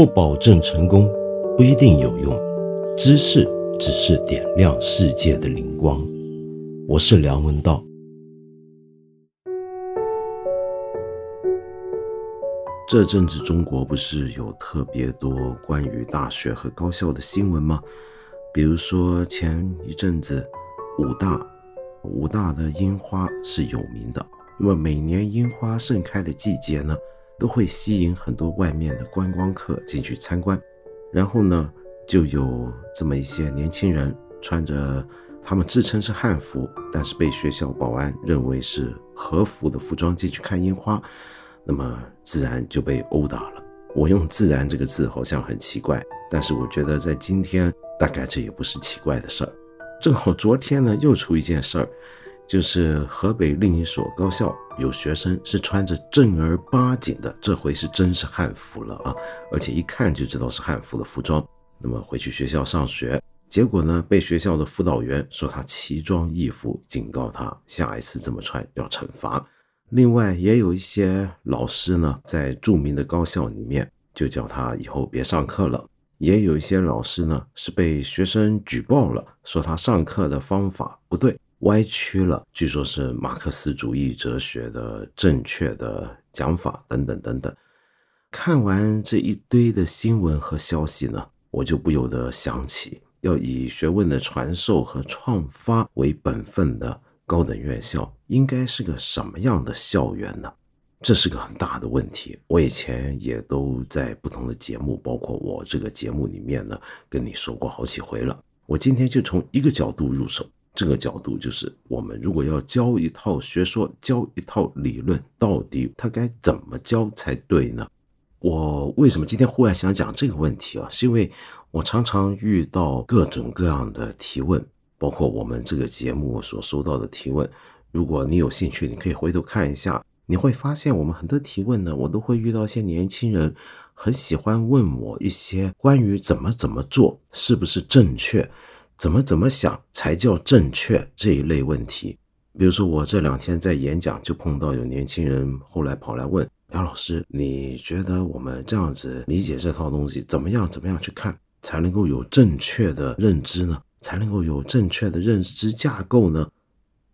不保证成功，不一定有用。知识只是点亮世界的灵光。我是梁文道。这阵子中国不是有特别多关于大学和高校的新闻吗？比如说前一阵子，武大，武大的樱花是有名的。那么每年樱花盛开的季节呢，都会吸引很多外面的观光客进去参观。然后呢，就有这么一些年轻人穿着他们自称是汉服，但是被学校保安认为是和服的服装进去看樱花。那么自然就被殴打了。我用“自然”这个字好像很奇怪，但是我觉得在今天大概这也不是奇怪的事儿。正好昨天呢又出一件事儿，就是河北另一所高校有学生是穿着正儿八经的，这回是真是汉服了啊，而且一看就知道是汉服的服装。那么回去学校上学，结果呢被学校的辅导员说他奇装异服，警告他下一次这么穿要惩罚。另外也有一些老师呢，在著名的高校里面就叫他以后别上课了。也有一些老师呢是被学生举报了，说他上课的方法不对，歪曲了，据说是马克思主义哲学的正确的讲法等等等等。看完这一堆的新闻和消息呢，我就不由得想起，要以学问的传授和创发为本分的。高等院校应该是个什么样的校园呢？这是个很大的问题。我以前也都在不同的节目，包括我这个节目里面呢，跟你说过好几回了。我今天就从一个角度入手，这个角度就是我们如果要教一套学说、教一套理论，到底它该怎么教才对呢？我为什么今天忽然想讲这个问题啊？是因为我常常遇到各种各样的提问。包括我们这个节目所收到的提问，如果你有兴趣，你可以回头看一下，你会发现我们很多提问呢，我都会遇到一些年轻人很喜欢问我一些关于怎么怎么做是不是正确，怎么怎么想才叫正确这一类问题。比如说我这两天在演讲，就碰到有年轻人后来跑来问杨老师，你觉得我们这样子理解这套东西，怎么样怎么样去看才能够有正确的认知呢？才能够有正确的认知架构呢？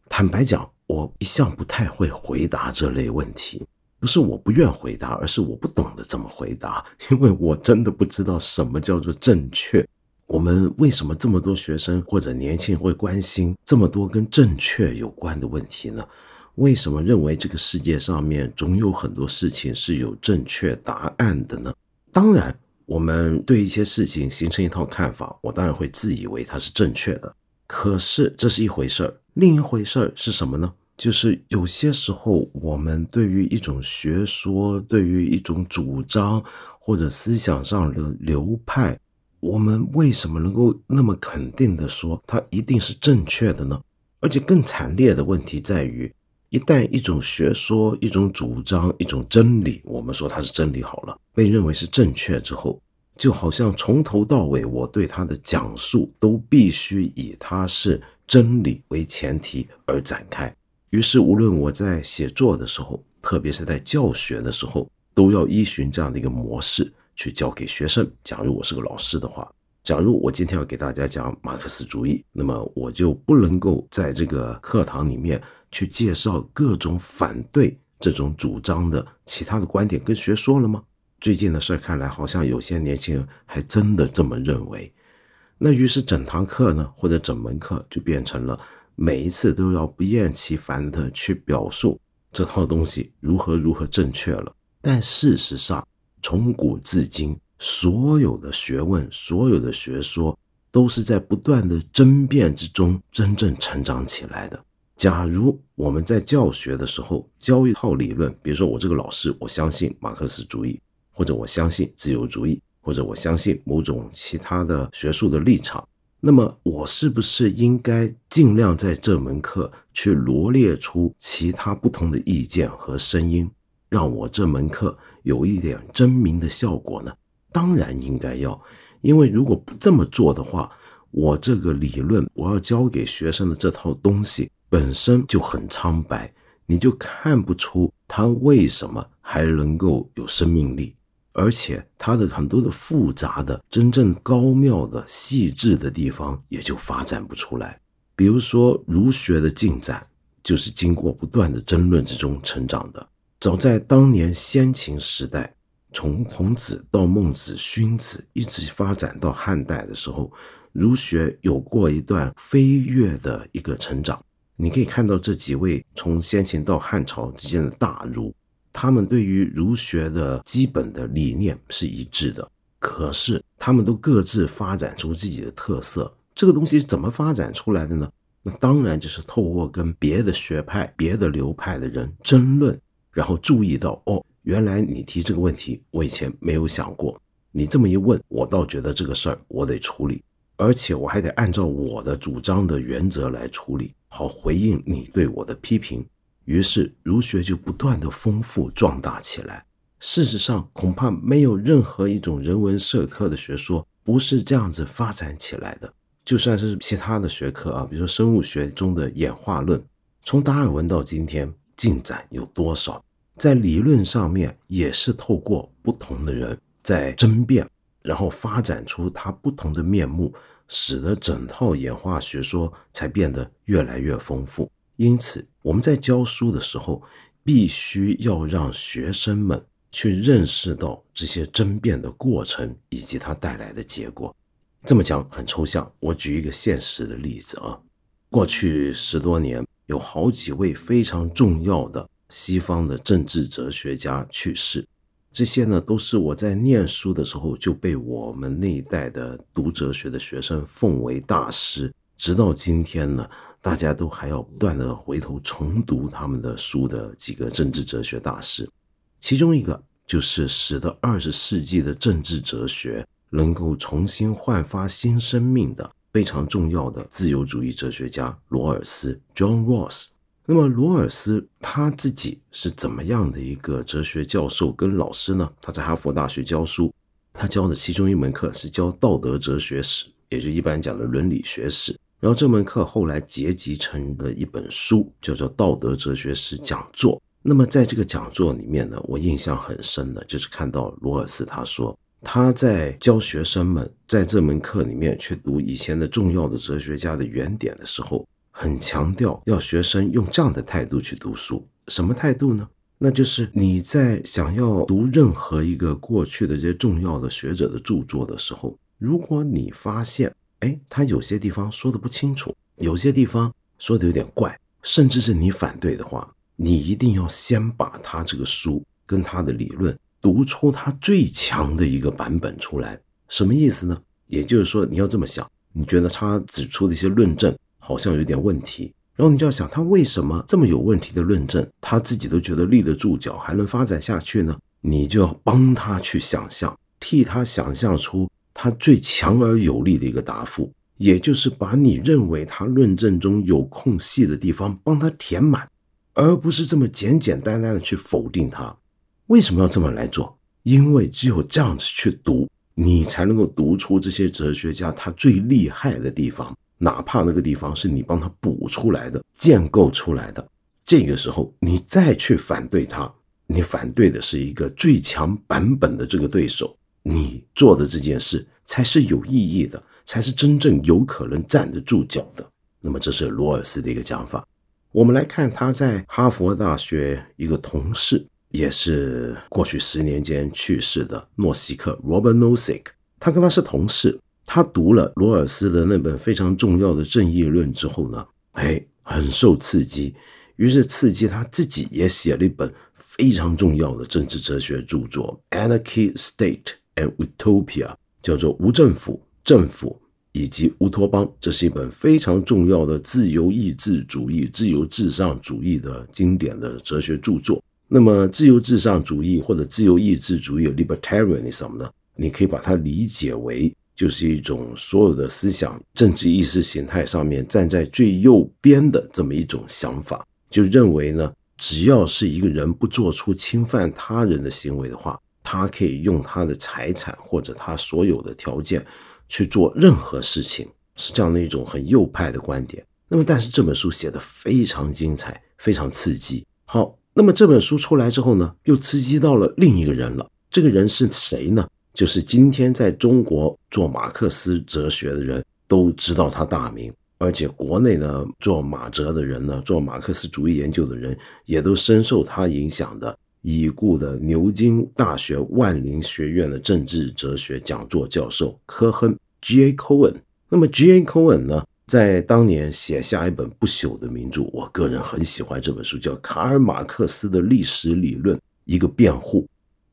坦白讲，我一向不太会回答这类问题，不是我不愿回答，而是我不懂得怎么回答，因为我真的不知道什么叫做正确。我们为什么这么多学生或者年轻人会关心这么多跟正确有关的问题呢？为什么认为这个世界上面总有很多事情是有正确答案的呢？当然。我们对一些事情形成一套看法，我当然会自以为它是正确的。可是这是一回事儿，另一回事儿是什么呢？就是有些时候，我们对于一种学说、对于一种主张或者思想上的流派，我们为什么能够那么肯定的说它一定是正确的呢？而且更惨烈的问题在于。一旦一种学说、一种主张、一种真理，我们说它是真理好了，被认为是正确之后，就好像从头到尾我对它的讲述都必须以它是真理为前提而展开。于是，无论我在写作的时候，特别是在教学的时候，都要依循这样的一个模式去教给学生。假如我是个老师的话，假如我今天要给大家讲马克思主义，那么我就不能够在这个课堂里面。去介绍各种反对这种主张的其他的观点跟学说了吗？最近的事看来，好像有些年轻人还真的这么认为。那于是整堂课呢，或者整门课就变成了每一次都要不厌其烦的去表述这套东西如何如何正确了。但事实上，从古至今，所有的学问、所有的学说，都是在不断的争辩之中真正成长起来的。假如我们在教学的时候教一套理论，比如说我这个老师，我相信马克思主义，或者我相信自由主义，或者我相信某种其他的学术的立场，那么我是不是应该尽量在这门课去罗列出其他不同的意见和声音，让我这门课有一点争鸣的效果呢？当然应该要，因为如果不这么做的话，我这个理论我要教给学生的这套东西。本身就很苍白，你就看不出它为什么还能够有生命力。而且它的很多的复杂的、真正高妙的、细致的地方也就发展不出来。比如说儒学的进展，就是经过不断的争论之中成长的。早在当年先秦时代，从孔子到孟子、荀子，一直发展到汉代的时候，儒学有过一段飞跃的一个成长。你可以看到这几位从先秦到汉朝之间的大儒。他们对于儒学的基本的理念是一致的，可是他们都各自发展出自己的特色。这个东西怎么发展出来的呢？那当然就是透过跟别的学派、别的流派的人争论，然后注意到哦，原来你提这个问题，我以前没有想过。你这么一问，我倒觉得这个事儿我得处理，而且我还得按照我的主张的原则来处理，好回应你对我的批评。于是，儒学就不断的丰富壮大起来。事实上，恐怕没有任何一种人文社科的学说不是这样子发展起来的。就算是其他的学科啊，比如说生物学中的演化论，从达尔文到今天进展有多少？在理论上面也是透过不同的人在争辩，然后发展出它不同的面目，使得整套演化学说才变得越来越丰富。因此，我们在教书的时候，必须要让学生们去认识到这些争辩的过程以及它带来的结果。这么讲很抽象，我举一个现实的例子啊。过去十多年，有好几位非常重要的西方的政治哲学家去世，这些呢都是我在念书的时候就被我们那一代的读哲学的学生奉为大师，直到今天呢。大家都还要不断的回头重读他们的书的几个政治哲学大师，其中一个就是使得二十世纪的政治哲学能够重新焕发新生命的非常重要的自由主义哲学家罗尔斯 （John Rawls）。那么罗尔斯他自己是怎么样的一个哲学教授跟老师呢？他在哈佛大学教书，他教的其中一门课是教道德哲学史，也就一般讲的伦理学史。然后这门课后来结集成了一本书，叫做《道德哲学史讲座》。那么在这个讲座里面呢，我印象很深的就是看到罗尔斯他说他在教学生们在这门课里面去读以前的重要的哲学家的原点的时候，很强调要学生用这样的态度去读书。什么态度呢？那就是你在想要读任何一个过去的这些重要的学者的著作的时候，如果你发现。哎，他有些地方说的不清楚，有些地方说的有点怪，甚至是你反对的话，你一定要先把他这个书跟他的理论读出他最强的一个版本出来。什么意思呢？也就是说，你要这么想，你觉得他指出的一些论证好像有点问题，然后你就要想，他为什么这么有问题的论证，他自己都觉得立得住脚，还能发展下去呢？你就要帮他去想象，替他想象出。他最强而有力的一个答复，也就是把你认为他论证中有空隙的地方帮他填满，而不是这么简简单单的去否定他。为什么要这么来做？因为只有这样子去读，你才能够读出这些哲学家他最厉害的地方，哪怕那个地方是你帮他补出来的、建构出来的。这个时候，你再去反对他，你反对的是一个最强版本的这个对手。你做的这件事才是有意义的，才是真正有可能站得住脚的。那么，这是罗尔斯的一个讲法。我们来看他在哈佛大学一个同事，也是过去十年间去世的诺西克 （Robert Nozick）。他跟他是同事，他读了罗尔斯的那本非常重要的《正义论》之后呢，哎，很受刺激，于是刺激他自己也写了一本非常重要的政治哲学著作《Anarchy State》。and Utopia 叫做无政府、政府以及乌托邦，这是一本非常重要的自由意志主义、自由至上主义的经典的哲学著作。那么，自由至上主义或者自由意志主义 （libertarianism） 呢？你可以把它理解为，就是一种所有的思想、政治意识形态上面站在最右边的这么一种想法，就认为呢，只要是一个人不做出侵犯他人的行为的话。他可以用他的财产或者他所有的条件去做任何事情，是这样的一种很右派的观点。那么，但是这本书写的非常精彩，非常刺激。好，那么这本书出来之后呢，又刺激到了另一个人了，这个人是谁呢？就是今天在中国做马克思哲学的人都知道他大名，而且国内呢做马哲的人呢，做马克思主义研究的人也都深受他影响的已故的牛津大学万灵学院的政治哲学讲座教授科亨 G.A. Cohen。那么 G.A. Cohen 呢，在当年写下一本不朽的名著，我个人很喜欢这本书，叫《卡尔马克思的历史理论：一个辩护》。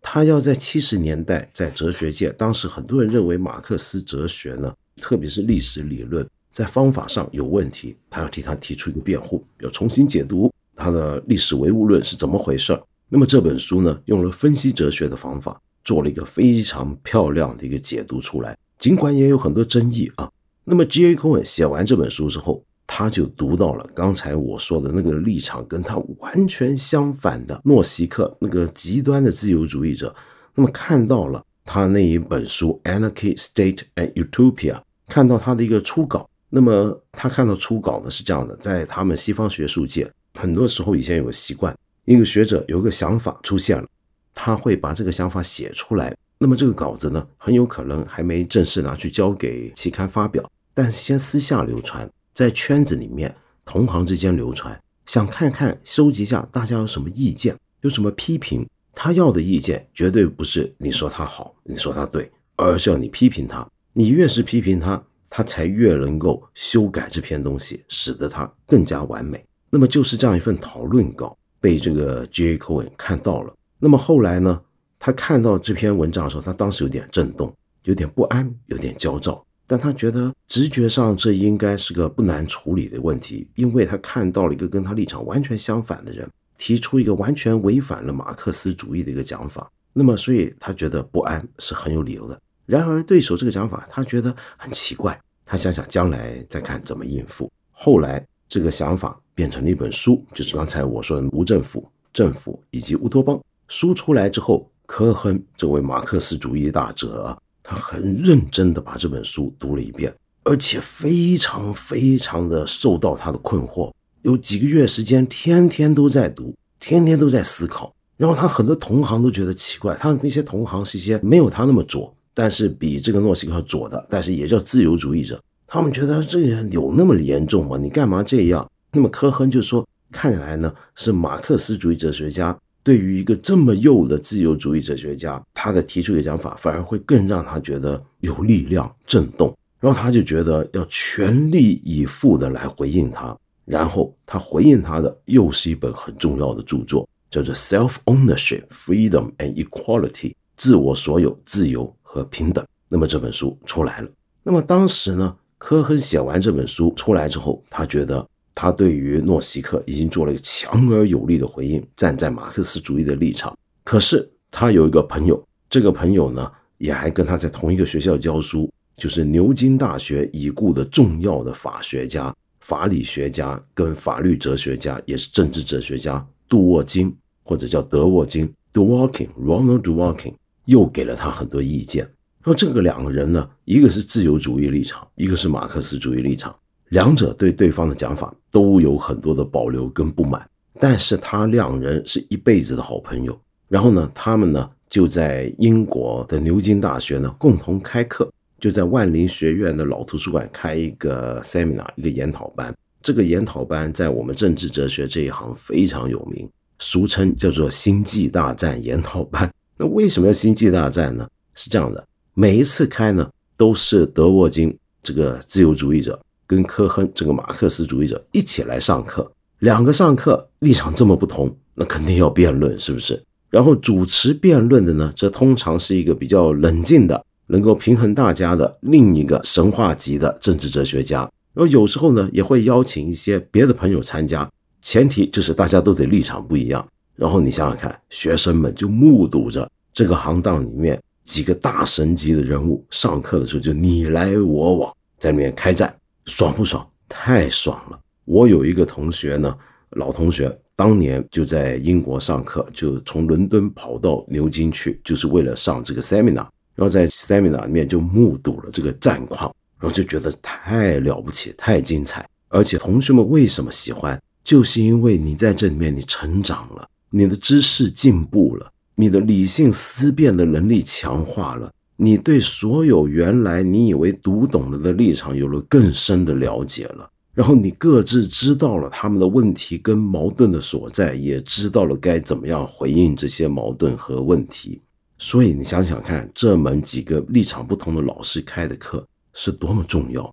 他要在七十年代在哲学界，当时很多人认为马克思哲学呢，特别是历史理论在方法上有问题，他要替他提出一个辩护，要重新解读他的历史唯物论是怎么回事那么这本书呢，用了分析哲学的方法，做了一个非常漂亮的一个解读出来，尽管也有很多争议啊。那么 G.A. 科文写完这本书之后。他就读到了刚才我说的那个立场跟他完全相反的诺西克那个极端的自由主义者，那么看到了他那一本书《Anarchy, State and Utopia》，看到他的一个初稿。那么他看到初稿呢是这样的，在他们西方学术界，很多时候以前有个习惯，一个学者有个想法出现了，他会把这个想法写出来。那么这个稿子呢，很有可能还没正式拿去交给期刊发表，但是先私下流传。在圈子里面，同行之间流传，想看看收集一下大家有什么意见，有什么批评。他要的意见绝对不是你说他好，你说他对，而是要你批评他。你越是批评他，他才越能够修改这篇东西，使得它更加完美。那么就是这样一份讨论稿被这个 J. Cohen 看到了。那么后来呢，他看到这篇文章的时候，他当时有点震动，有点不安，有点焦躁。但他觉得直觉上这应该是个不难处理的问题，因为他看到了一个跟他立场完全相反的人提出一个完全违反了马克思主义的一个讲法，那么所以他觉得不安是很有理由的。然而对手这个讲法他觉得很奇怪，他想想将来再看怎么应付。后来这个想法变成了一本书，就是刚才我说的无政府、政府以及乌托邦书出来之后，科亨这位马克思主义大哲。他很认真的把这本书读了一遍，而且非常非常的受到他的困惑，有几个月时间，天天都在读，天天都在思考。然后他很多同行都觉得奇怪，他那些同行是一些没有他那么左，但是比这个诺西克左的，但是也叫自由主义者。他们觉得这人有那么严重吗？你干嘛这样？那么科亨就说，看起来呢是马克思主义哲学家。对于一个这么右的自由主义哲学家，他的提出的讲法反而会更让他觉得有力量、震动，然后他就觉得要全力以赴的来回应他。然后他回应他的又是一本很重要的著作，叫做《Self Ownership, Freedom and Equality》，自我所有、自由和平等。那么这本书出来了。那么当时呢，科亨写完这本书出来之后，他觉得。他对于诺西克已经做了一个强而有力的回应，站在马克思主义的立场。可是他有一个朋友，这个朋友呢，也还跟他在同一个学校教书，就是牛津大学已故的重要的法学家、法理学家跟法律哲学家，也是政治哲学家杜沃金，或者叫德沃金 （Dworkin），Ronald Dworkin，又给了他很多意见。说这个两个人呢，一个是自由主义立场，一个是马克思主义立场。两者对对方的讲法都有很多的保留跟不满，但是他两人是一辈子的好朋友。然后呢，他们呢就在英国的牛津大学呢共同开课，就在万灵学院的老图书馆开一个 seminar 一个研讨班。这个研讨班在我们政治哲学这一行非常有名，俗称叫做“星际大战”研讨班。那为什么要星际大战呢？是这样的，每一次开呢都是德沃金这个自由主义者。跟科亨这个马克思主义者一起来上课，两个上课立场这么不同，那肯定要辩论，是不是？然后主持辩论的呢，这通常是一个比较冷静的，能够平衡大家的另一个神话级的政治哲学家。然后有时候呢，也会邀请一些别的朋友参加，前提就是大家都得立场不一样。然后你想想看，学生们就目睹着这个行当里面几个大神级的人物上课的时候就你来我往，在里面开战。爽不爽？太爽了！我有一个同学呢，老同学，当年就在英国上课，就从伦敦跑到牛津去，就是为了上这个 seminar。然后在 seminar 里面就目睹了这个战况，然后就觉得太了不起，太精彩。而且同学们为什么喜欢？就是因为你在这里面你成长了，你的知识进步了，你的理性思辨的能力强化了，你对所有原来你以为读懂了的立场有了更深的了解了，然后你各自知道了他们的问题跟矛盾的所在，也知道了该怎么样回应这些矛盾和问题。所以你想想看，这门几个立场不同的老师开的课是多么重要。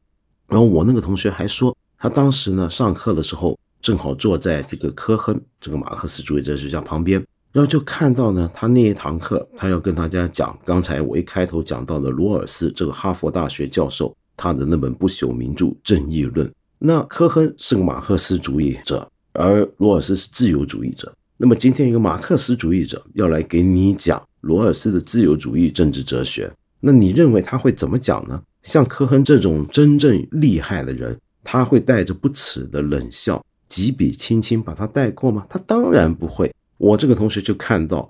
然后我那个同学还说，他当时呢上课的时候正好坐在这个科亨这个马克思主义哲学家旁边。然后就看到呢，他那一堂课，他要跟大家讲刚才我一开头讲到的罗尔斯这个哈佛大学教授他的那本不朽名著《正义论》。那科亨是个马克思主义者，而罗尔斯是自由主义者。那么今天一个马克思主义者要来给你讲罗尔斯的自由主义政治哲学，那你认为他会怎么讲呢？像科亨这种真正厉害的人，他会带着不耻的冷笑，几笔轻轻把他带过吗？他当然不会。我这个同学就看到，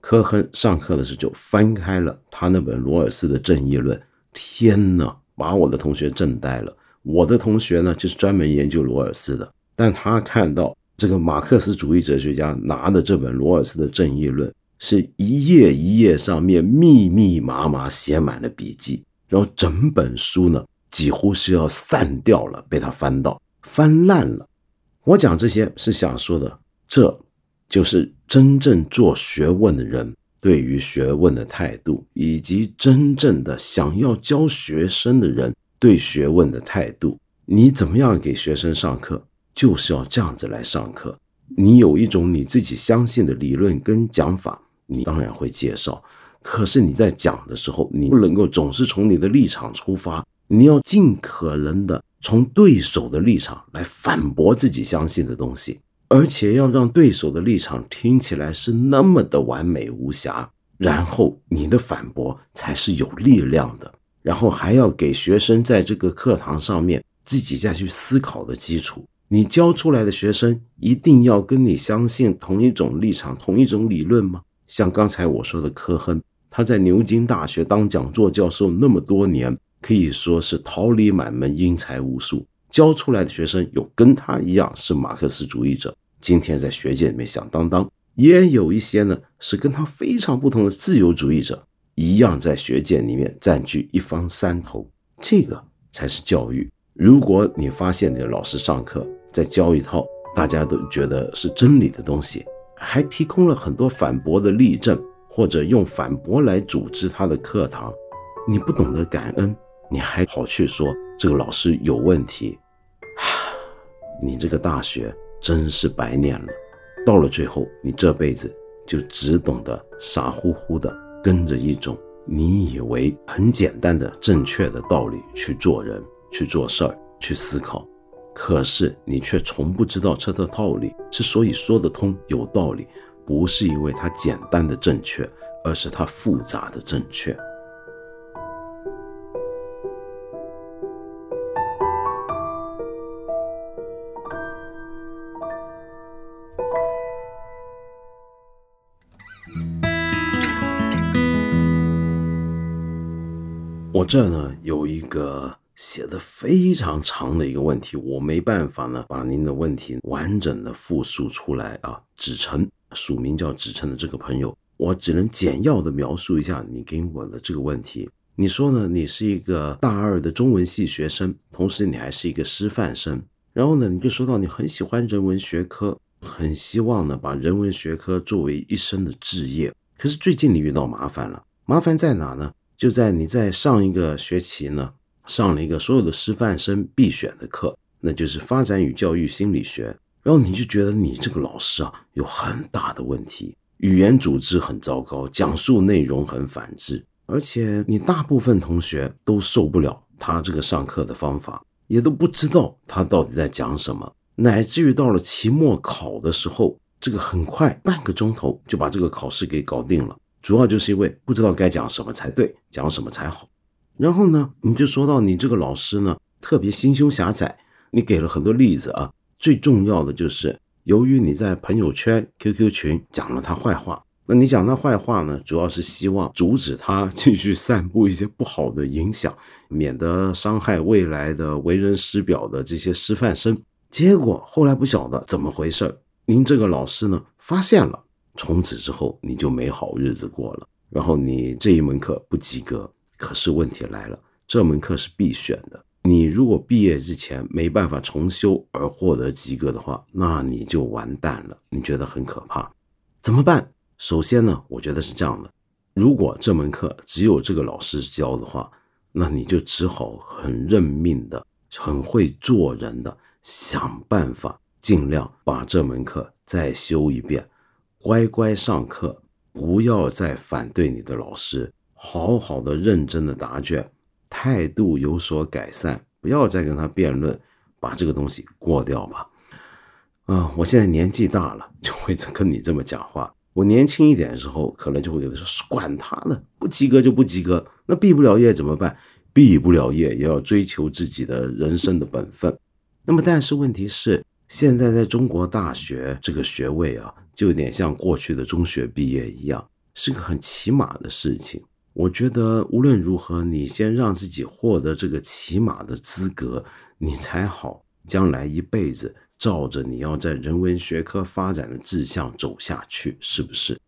科亨上课的时候就翻开了他那本罗尔斯的《正义论》，天哪，把我的同学震呆了。我的同学呢，就是专门研究罗尔斯的，但他看到这个马克思主义哲学家拿的这本罗尔斯的《正义论》，是一页一页上面密密麻麻写满了笔记，然后整本书呢几乎是要散掉了，被他翻到翻烂了。我讲这些是想说的，这。就是真正做学问的人对于学问的态度，以及真正的想要教学生的人对学问的态度。你怎么样给学生上课，就是要这样子来上课。你有一种你自己相信的理论跟讲法，你当然会介绍。可是你在讲的时候，你不能够总是从你的立场出发，你要尽可能的从对手的立场来反驳自己相信的东西。而且要让对手的立场听起来是那么的完美无瑕，然后你的反驳才是有力量的，然后还要给学生在这个课堂上面自己再去思考的基础。你教出来的学生一定要跟你相信同一种立场、同一种理论吗？像刚才我说的科亨，他在牛津大学当讲座教授那么多年，可以说是桃李满门、英才无数。教出来的学生有跟他一样是马克思主义者，今天在学界里面响当当；也有一些呢是跟他非常不同的自由主义者，一样在学界里面占据一方山头。这个才是教育。如果你发现你的老师上课在教一套大家都觉得是真理的东西，还提供了很多反驳的例证，或者用反驳来组织他的课堂，你不懂得感恩，你还跑去说这个老师有问题。你这个大学真是白念了，到了最后，你这辈子就只懂得傻乎乎的跟着一种你以为很简单的正确的道理去做人、去做事儿、去思考，可是你却从不知道这套道理之所以说得通、有道理，不是因为它简单的正确，而是它复杂的正确。这呢有一个写的非常长的一个问题，我没办法呢把您的问题完整的复述出来啊。子晨署名叫子晨的这个朋友，我只能简要的描述一下你给我的这个问题。你说呢？你是一个大二的中文系学生，同时你还是一个师范生。然后呢，你就说到你很喜欢人文学科，很希望呢把人文学科作为一生的志业。可是最近你遇到麻烦了，麻烦在哪呢？就在你在上一个学期呢，上了一个所有的师范生必选的课，那就是发展与教育心理学。然后你就觉得你这个老师啊有很大的问题，语言组织很糟糕，讲述内容很反智，而且你大部分同学都受不了他这个上课的方法，也都不知道他到底在讲什么，乃至于到了期末考的时候，这个很快半个钟头就把这个考试给搞定了。主要就是因为不知道该讲什么才对，讲什么才好。然后呢，你就说到你这个老师呢，特别心胸狭窄。你给了很多例子啊，最重要的就是由于你在朋友圈、QQ 群讲了他坏话。那你讲他坏话呢，主要是希望阻止他 继续散布一些不好的影响，免得伤害未来的为人师表的这些师范生。结果后来不晓得怎么回事您这个老师呢，发现了。从此之后你就没好日子过了。然后你这一门课不及格，可是问题来了，这门课是必选的。你如果毕业之前没办法重修而获得及格的话，那你就完蛋了。你觉得很可怕，怎么办？首先呢，我觉得是这样的：如果这门课只有这个老师教的话，那你就只好很认命的、很会做人的，想办法尽量把这门课再修一遍，乖乖上课，不要再反对你的老师，好好的、认真的答卷。态度有所改善，不要再跟他辩论，把这个东西过掉吧。啊，我现在年纪大了，就会跟你这么讲话。我年轻一点的时候，可能就会跟他说：“管他呢，不及格就不及格，那毕不了业怎么办？毕不了业也要追求自己的人生的本分。”那么，但是问题是，现在在中国大学这个学位啊，就有点像过去的中学毕业一样，是个很起码的事情。我觉得无论如何，你先让自己获得这个起码的资格，你才好将来一辈子照着你要在人文学科发展的志向走下去，是不是？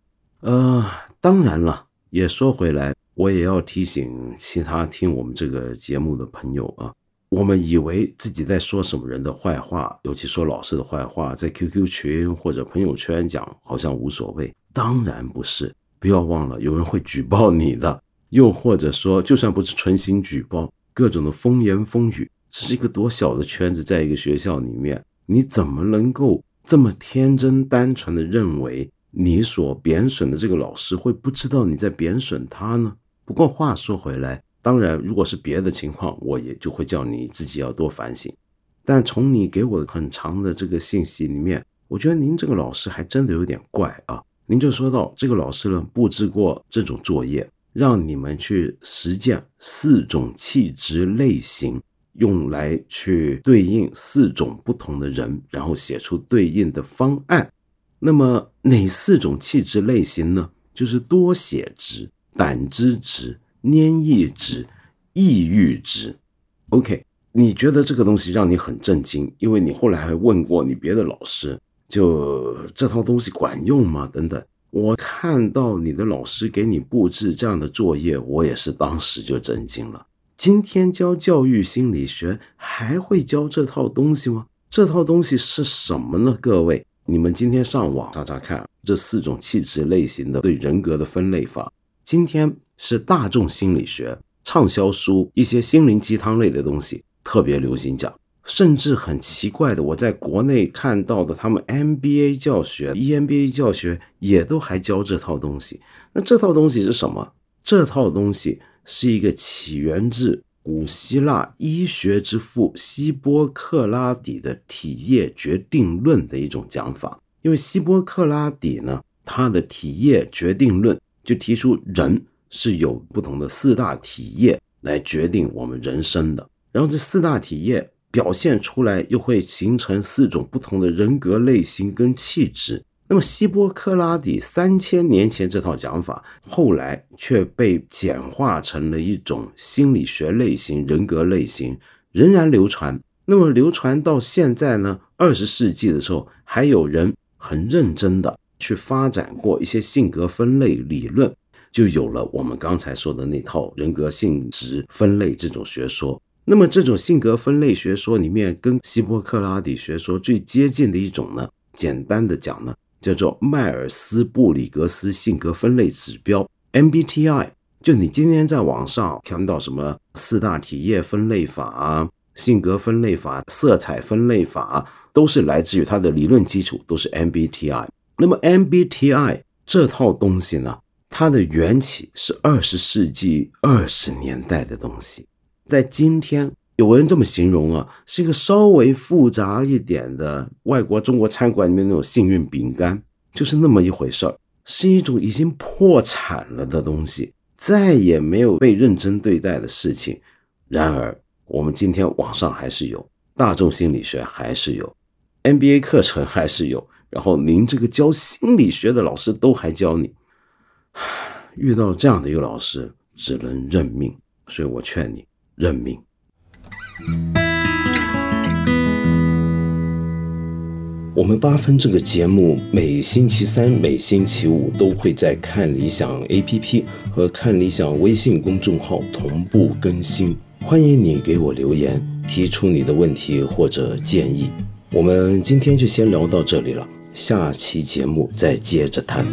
呃，当然了，也说回来，我也要提醒其他听我们这个节目的朋友啊，我们以为自己在说什么人的坏话，尤其说老师的坏话，在 QQ 群或者朋友圈讲，好像无所谓，当然不是。不要忘了，有人会举报你的，又或者说，就算不是存心举报，各种的风言风语，这是一个多小的圈子，在一个学校里面，你怎么能够这么天真单纯的认为你所贬损的这个老师会不知道你在贬损他呢？不过话说回来，当然，如果是别的情况，我也就会叫你自己要多反省。但从你给我很长的这个信息里面，我觉得您这个老师还真的有点怪啊。您就说到这个老师呢，布置过这种作业，让你们去实践四种气质类型，用来去对应四种不同的人，然后写出对应的方案。那么哪四种气质类型呢？就是多写值、胆汁值、粘液质、抑郁值。OK，你觉得这个东西让你很震惊，因为你后来还问过你别的老师。就这套东西管用吗？等等，我看到你的老师给你布置这样的作业，我也是当时就震惊了。今天教教育心理学还会教这套东西吗？这套东西是什么呢？各位，你们今天上网查查看，这四种气质类型的对人格的分类法，今天是大众心理学畅销书，一些心灵鸡汤类的东西特别流行讲。甚至很奇怪的，我在国内看到的，他们 MBA 教学、EMBA 教学也都还教这套东西。那这套东西是什么？这套东西是一个起源自古希腊医学之父希波克拉底的体液决定论的一种讲法。因为希波克拉底呢，他的体液决定论就提出人是有不同的四大体液来决定我们人生的，然后这四大体液。表现出来又会形成四种不同的人格类型跟气质。那么希波克拉底三千年前这套讲法，后来却被简化成了一种心理学类型、人格类型，仍然流传。那么流传到现在呢？二十世纪的时候，还有人很认真的去发展过一些性格分类理论，就有了我们刚才说的那套人格性质分类这种学说。那么这种性格分类学说里面，跟希波克拉底学说最接近的一种呢，简单的讲呢，叫做迈尔斯布里格斯性格分类指标 （MBTI）。就你今天在网上看到什么四大体液分类法啊、性格分类法、色彩分类法，都是来自于它的理论基础，都是 MBTI。那么 MBTI 这套东西呢，它的缘起是二十世纪二十年代的东西。在今天，有人这么形容啊，是一个稍微复杂一点的外国中国餐馆里面那种幸运饼干，就是那么一回事儿，是一种已经破产了的东西，再也没有被认真对待的事情。然而，我们今天网上还是有，大众心理学还是有，MBA 课程还是有，然后您这个教心理学的老师都还教你，遇到这样的一个老师，只能认命。所以我劝你。认命。我们八分这个节目每星期三、每星期五都会在看理想 APP 和看理想微信公众号同步更新。欢迎你给我留言，提出你的问题或者建议。我们今天就先聊到这里了，下期节目再接着谈。